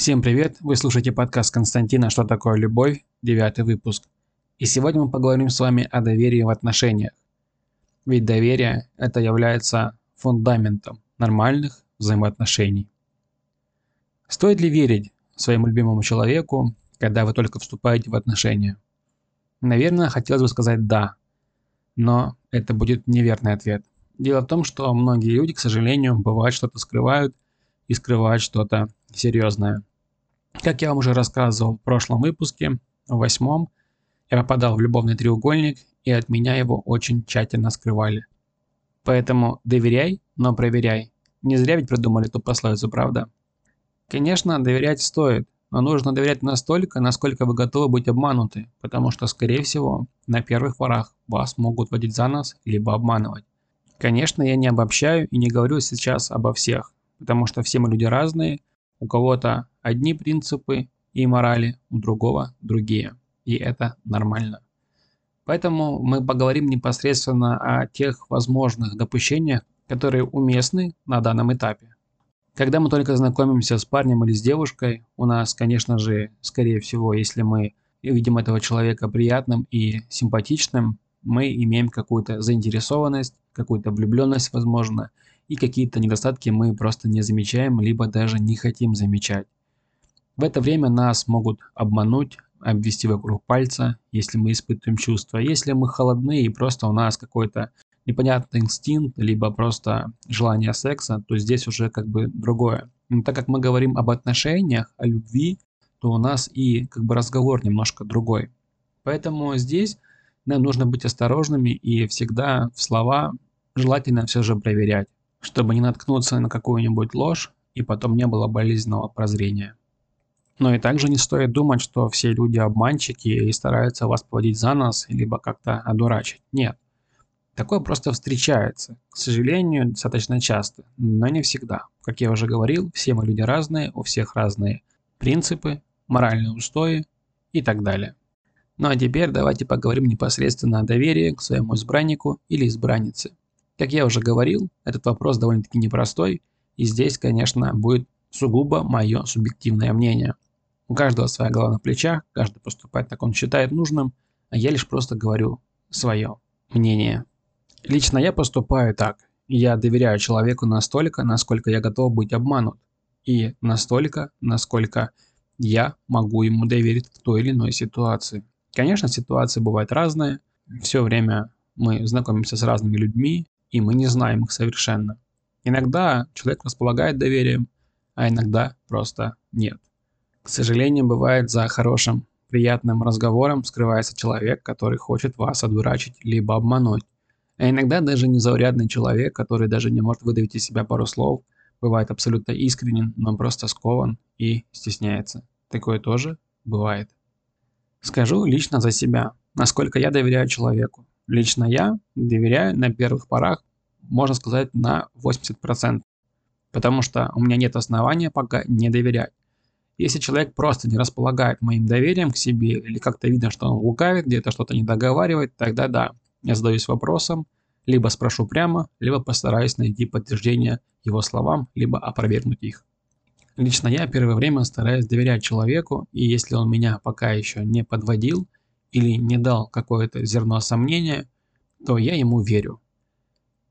Всем привет! Вы слушаете подкаст Константина «Что такое любовь?» Девятый выпуск. И сегодня мы поговорим с вами о доверии в отношениях. Ведь доверие – это является фундаментом нормальных взаимоотношений. Стоит ли верить своему любимому человеку, когда вы только вступаете в отношения? Наверное, хотелось бы сказать «да», но это будет неверный ответ. Дело в том, что многие люди, к сожалению, бывает что-то скрывают и скрывают что-то серьезное. Как я вам уже рассказывал в прошлом выпуске, в восьмом, я попадал в любовный треугольник, и от меня его очень тщательно скрывали. Поэтому доверяй, но проверяй. Не зря ведь придумали ту пословицу, правда? Конечно, доверять стоит, но нужно доверять настолько, насколько вы готовы быть обмануты, потому что, скорее всего, на первых порах вас могут водить за нос, либо обманывать. Конечно, я не обобщаю и не говорю сейчас обо всех, потому что все мы люди разные, у кого-то одни принципы и морали, у другого другие, и это нормально. Поэтому мы поговорим непосредственно о тех возможных допущениях, которые уместны на данном этапе. Когда мы только знакомимся с парнем или с девушкой, у нас, конечно же, скорее всего, если мы видим этого человека приятным и симпатичным, мы имеем какую-то заинтересованность, какую-то влюбленность, возможно, и какие-то недостатки мы просто не замечаем, либо даже не хотим замечать. В это время нас могут обмануть, обвести вокруг пальца, если мы испытываем чувства. Если мы холодны и просто у нас какой-то непонятный инстинкт, либо просто желание секса, то здесь уже как бы другое. Но так как мы говорим об отношениях, о любви, то у нас и как бы разговор немножко другой. Поэтому здесь нам нужно быть осторожными и всегда в слова желательно все же проверять, чтобы не наткнуться на какую-нибудь ложь и потом не было болезненного прозрения. Но и также не стоит думать, что все люди обманщики и стараются вас поводить за нос, либо как-то одурачить. Нет. Такое просто встречается, к сожалению, достаточно часто, но не всегда. Как я уже говорил, все мы люди разные, у всех разные принципы, моральные устои и так далее. Ну а теперь давайте поговорим непосредственно о доверии к своему избраннику или избраннице. Как я уже говорил, этот вопрос довольно-таки непростой, и здесь, конечно, будет сугубо мое субъективное мнение. У каждого своя голова на плечах, каждый поступает так, он считает нужным, а я лишь просто говорю свое мнение. Лично я поступаю так. Я доверяю человеку настолько, насколько я готов быть обманут. И настолько, насколько я могу ему доверить в той или иной ситуации. Конечно, ситуации бывают разные. Все время мы знакомимся с разными людьми, и мы не знаем их совершенно. Иногда человек располагает доверием, а иногда просто нет. К сожалению, бывает за хорошим, приятным разговором скрывается человек, который хочет вас одурачить либо обмануть. А иногда даже незаурядный человек, который даже не может выдавить из себя пару слов, бывает абсолютно искренен, но просто скован и стесняется. Такое тоже бывает. Скажу лично за себя, насколько я доверяю человеку. Лично я доверяю на первых порах, можно сказать, на 80%. Потому что у меня нет основания пока не доверять. Если человек просто не располагает моим доверием к себе или как-то видно, что он лукавит, где-то что-то не договаривает, тогда да, я задаюсь вопросом, либо спрошу прямо, либо постараюсь найти подтверждение его словам, либо опровергнуть их. Лично я первое время стараюсь доверять человеку, и если он меня пока еще не подводил или не дал какое-то зерно сомнения, то я ему верю.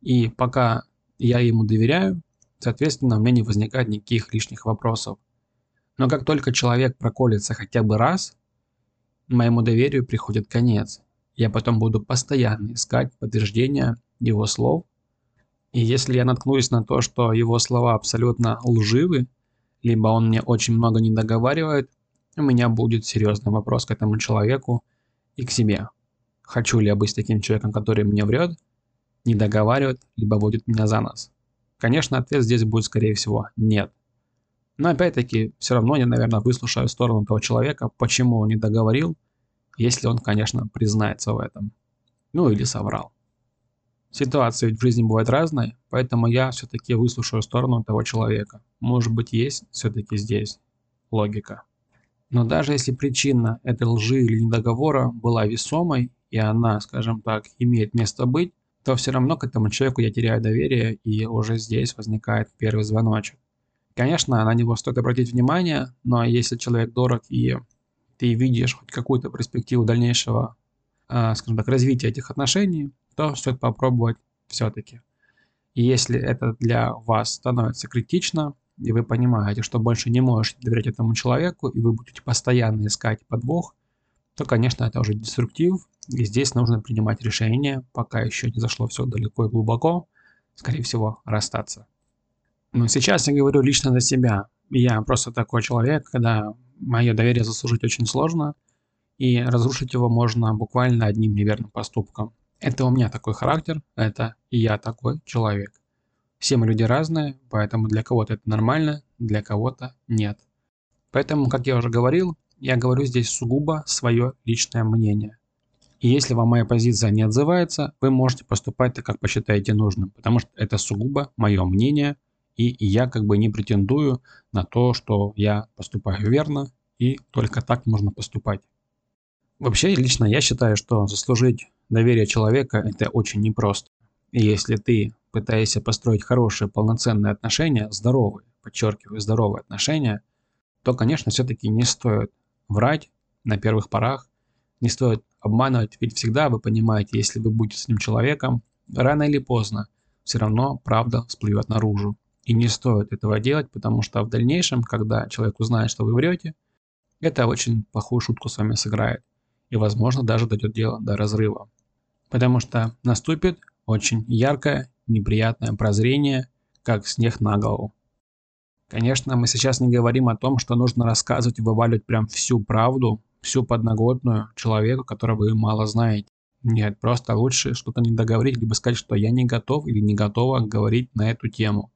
И пока я ему доверяю, соответственно, у меня не возникает никаких лишних вопросов. Но как только человек проколется хотя бы раз, моему доверию приходит конец. Я потом буду постоянно искать подтверждения его слов. И если я наткнусь на то, что его слова абсолютно лживы, либо он мне очень много не договаривает, у меня будет серьезный вопрос к этому человеку и к себе. Хочу ли я быть таким человеком, который мне врет, не договаривает, либо водит меня за нос? Конечно, ответ здесь будет, скорее всего, нет. Но опять-таки, все равно я, наверное, выслушаю сторону того человека, почему он не договорил, если он, конечно, признается в этом. Ну или соврал. Ситуации в жизни бывают разные, поэтому я все-таки выслушаю сторону того человека. Может быть, есть все-таки здесь логика. Но даже если причина этой лжи или недоговора была весомой, и она, скажем так, имеет место быть, то все равно к этому человеку я теряю доверие, и уже здесь возникает первый звоночек. Конечно, на него стоит обратить внимание, но если человек дорог и ты видишь хоть какую-то перспективу дальнейшего, э, скажем так, развития этих отношений, то стоит попробовать все-таки. И если это для вас становится критично, и вы понимаете, что больше не можете доверять этому человеку, и вы будете постоянно искать подвох, то, конечно, это уже деструктив, и здесь нужно принимать решение, пока еще не зашло все далеко и глубоко, скорее всего, расстаться. Но сейчас я говорю лично за себя. Я просто такой человек, когда мое доверие заслужить очень сложно, и разрушить его можно буквально одним неверным поступком. Это у меня такой характер, это я такой человек. Все мы люди разные, поэтому для кого-то это нормально, для кого-то нет. Поэтому, как я уже говорил, я говорю здесь сугубо свое личное мнение. И если вам моя позиция не отзывается, вы можете поступать так, как посчитаете нужным, потому что это сугубо мое мнение, и я как бы не претендую на то, что я поступаю верно, и только так можно поступать. Вообще, лично я считаю, что заслужить доверие человека – это очень непросто. И если ты пытаешься построить хорошие, полноценные отношения, здоровые, подчеркиваю, здоровые отношения, то, конечно, все-таки не стоит врать на первых порах, не стоит обманывать, ведь всегда вы понимаете, если вы будете с этим человеком, рано или поздно все равно правда всплывет наружу. И не стоит этого делать, потому что в дальнейшем, когда человек узнает, что вы врете, это очень плохую шутку с вами сыграет и, возможно, даже дойдет дело до разрыва. Потому что наступит очень яркое, неприятное прозрение, как снег на голову. Конечно, мы сейчас не говорим о том, что нужно рассказывать и вываливать прям всю правду, всю подноготную человеку, которого вы мало знаете. Нет, просто лучше что-то не договорить, либо сказать, что я не готов или не готова говорить на эту тему.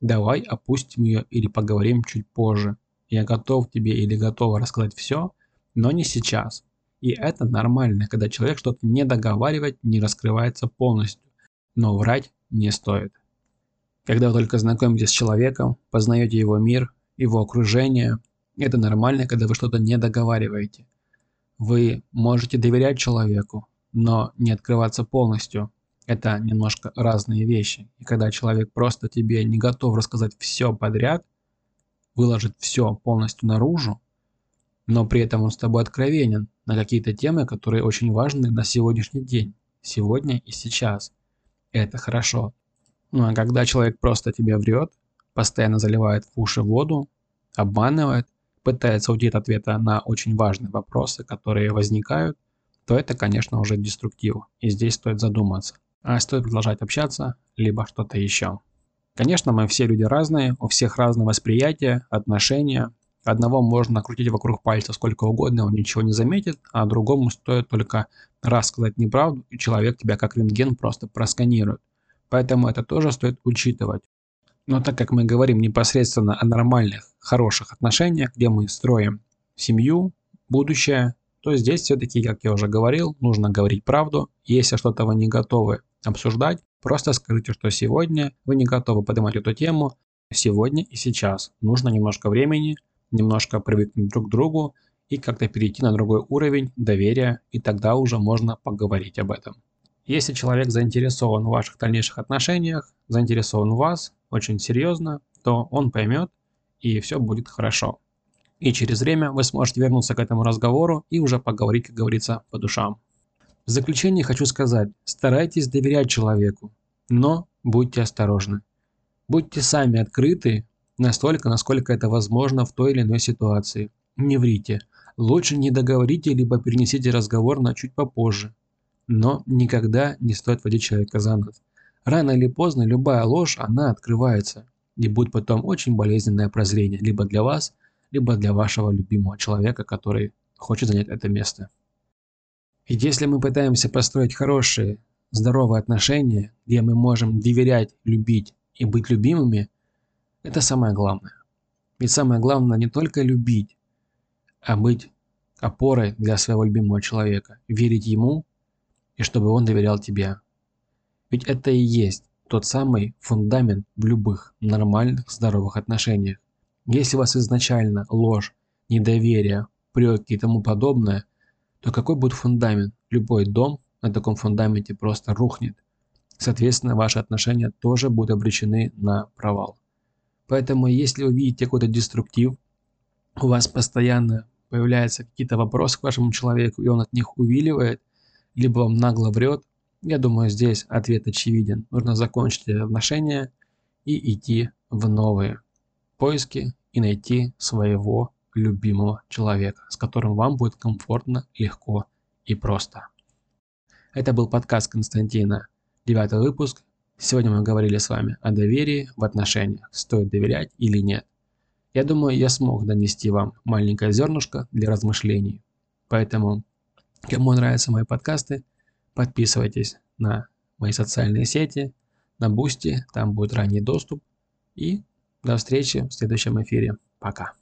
Давай опустим ее или поговорим чуть позже. Я готов тебе или готова рассказать все, но не сейчас. И это нормально, когда человек что-то не договаривает, не раскрывается полностью. Но врать не стоит. Когда вы только знакомитесь с человеком, познаете его мир, его окружение, это нормально, когда вы что-то не договариваете. Вы можете доверять человеку, но не открываться полностью. Это немножко разные вещи. И когда человек просто тебе не готов рассказать все подряд, выложить все полностью наружу, но при этом он с тобой откровенен на какие-то темы, которые очень важны на сегодняшний день, сегодня и сейчас. Это хорошо. Ну а когда человек просто тебе врет, постоянно заливает в уши воду, обманывает, пытается уйти от ответа на очень важные вопросы, которые возникают, то это, конечно, уже деструктив. И здесь стоит задуматься. А стоит продолжать общаться, либо что-то еще. Конечно, мы все люди разные, у всех разное восприятие, отношения, Одного можно крутить вокруг пальца сколько угодно, он ничего не заметит, а другому стоит только раз сказать неправду, и человек тебя как рентген просто просканирует. Поэтому это тоже стоит учитывать. Но так как мы говорим непосредственно о нормальных, хороших отношениях, где мы строим семью, будущее, то здесь все-таки, как я уже говорил, нужно говорить правду. Если что-то вы не готовы обсуждать, просто скажите, что сегодня вы не готовы поднимать эту тему, сегодня и сейчас. Нужно немножко времени, немножко привыкнуть друг к другу и как-то перейти на другой уровень доверия, и тогда уже можно поговорить об этом. Если человек заинтересован в ваших дальнейших отношениях, заинтересован в вас очень серьезно, то он поймет и все будет хорошо. И через время вы сможете вернуться к этому разговору и уже поговорить, как говорится, по душам. В заключение хочу сказать, старайтесь доверять человеку, но будьте осторожны. Будьте сами открыты Настолько, насколько это возможно в той или иной ситуации. Не врите. Лучше не договорите, либо перенесите разговор на чуть попозже. Но никогда не стоит водить человека за нос. Рано или поздно любая ложь, она открывается. И будет потом очень болезненное прозрение, либо для вас, либо для вашего любимого человека, который хочет занять это место. И если мы пытаемся построить хорошие, здоровые отношения, где мы можем доверять, любить и быть любимыми – это самое главное. Ведь самое главное не только любить, а быть опорой для своего любимого человека, верить ему и чтобы он доверял тебе. Ведь это и есть тот самый фундамент в любых нормальных здоровых отношениях. Если у вас изначально ложь, недоверие, преки и тому подобное, то какой будет фундамент? Любой дом на таком фундаменте просто рухнет. Соответственно, ваши отношения тоже будут обречены на провал. Поэтому если вы видите какой-то деструктив, у вас постоянно появляются какие-то вопросы к вашему человеку, и он от них увиливает, либо вам нагло врет, я думаю, здесь ответ очевиден. Нужно закончить отношения и идти в новые поиски и найти своего любимого человека, с которым вам будет комфортно, легко и просто. Это был подкаст Константина, девятый выпуск. Сегодня мы говорили с вами о доверии в отношениях, стоит доверять или нет. Я думаю, я смог донести вам маленькое зернышко для размышлений. Поэтому, кому нравятся мои подкасты, подписывайтесь на мои социальные сети, на Бусти, там будет ранний доступ. И до встречи в следующем эфире. Пока.